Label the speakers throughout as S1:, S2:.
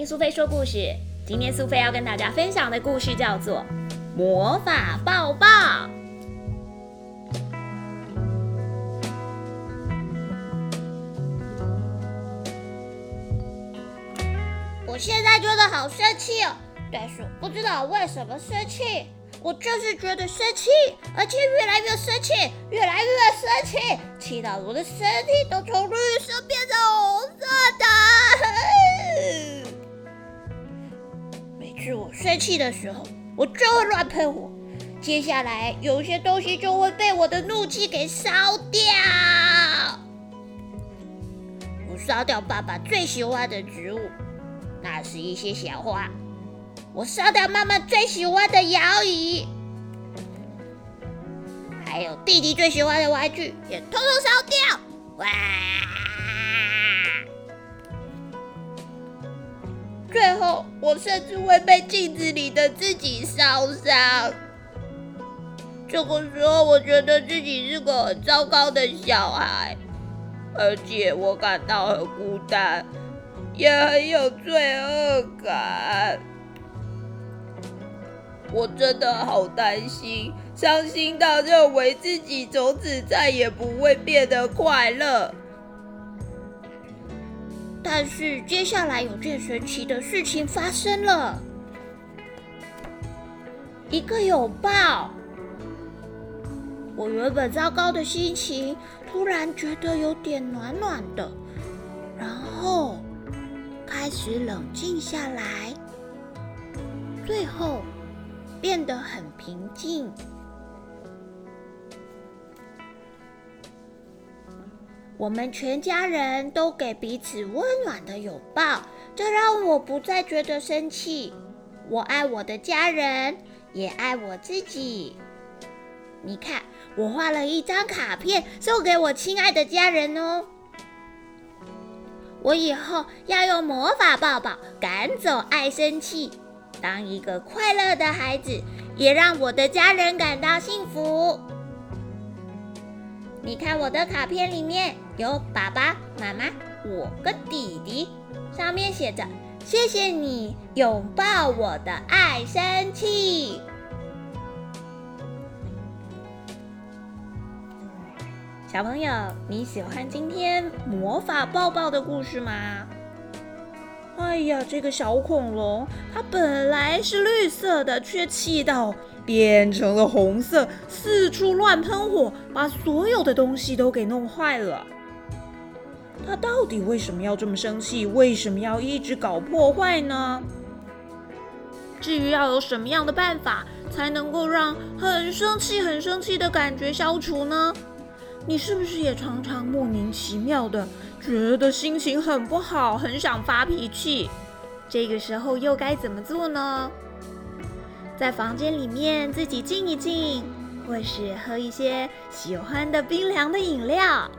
S1: 听苏菲说故事。今天苏菲要跟大家分享的故事叫做《魔法抱抱》。
S2: 我现在觉得好生气哦，但是我不知道为什么生气。我就是觉得生气，而且越来越生气，越来越生气，气到我的身体都从绿是我生气的时候，我就会乱喷火，接下来有些东西就会被我的怒气给烧掉。我烧掉爸爸最喜欢的植物，那是一些小花。我烧掉妈妈最喜欢的摇椅，还有弟弟最喜欢的玩具，也通通烧掉！哇！最后，我甚至会被镜子里的自己烧伤。这个时候，我觉得自己是个很糟糕的小孩，而且我感到很孤单，也很有罪恶感。我真的好担心，伤心到认为自己从此再也不会变得快乐。但是接下来有件神奇的事情发生了，一个拥抱。我原本糟糕的心情突然觉得有点暖暖的，然后开始冷静下来，最后。变得很平静。我们全家人都给彼此温暖的拥抱，这让我不再觉得生气。我爱我的家人，也爱我自己。你看，我画了一张卡片送给我亲爱的家人哦。我以后要用魔法抱抱赶走爱生气。当一个快乐的孩子，也让我的家人感到幸福。你看我的卡片里面有爸爸妈妈，我跟弟弟，上面写着：“谢谢你拥抱我的爱生气。”小朋友，你喜欢今天魔法抱抱的故事吗？哎呀，这个小恐龙，它本来是绿色的，却气到变成了红色，四处乱喷火，把所有的东西都给弄坏了。它到底为什么要这么生气？为什么要一直搞破坏呢？至于要有什么样的办法才能够让很生气、很生气的感觉消除呢？你是不是也常常莫名其妙的？觉得心情很不好，很想发脾气，这个时候又该怎么做呢？在房间里面自己静一静，或是喝一些喜欢的冰凉的饮料，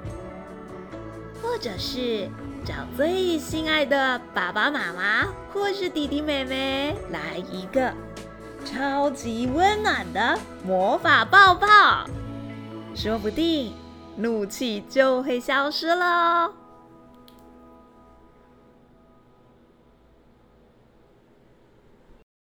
S2: 或者是找最心爱的爸爸妈妈或是弟弟妹妹来一个超级温暖的魔法抱抱，说不定怒气就会消失了。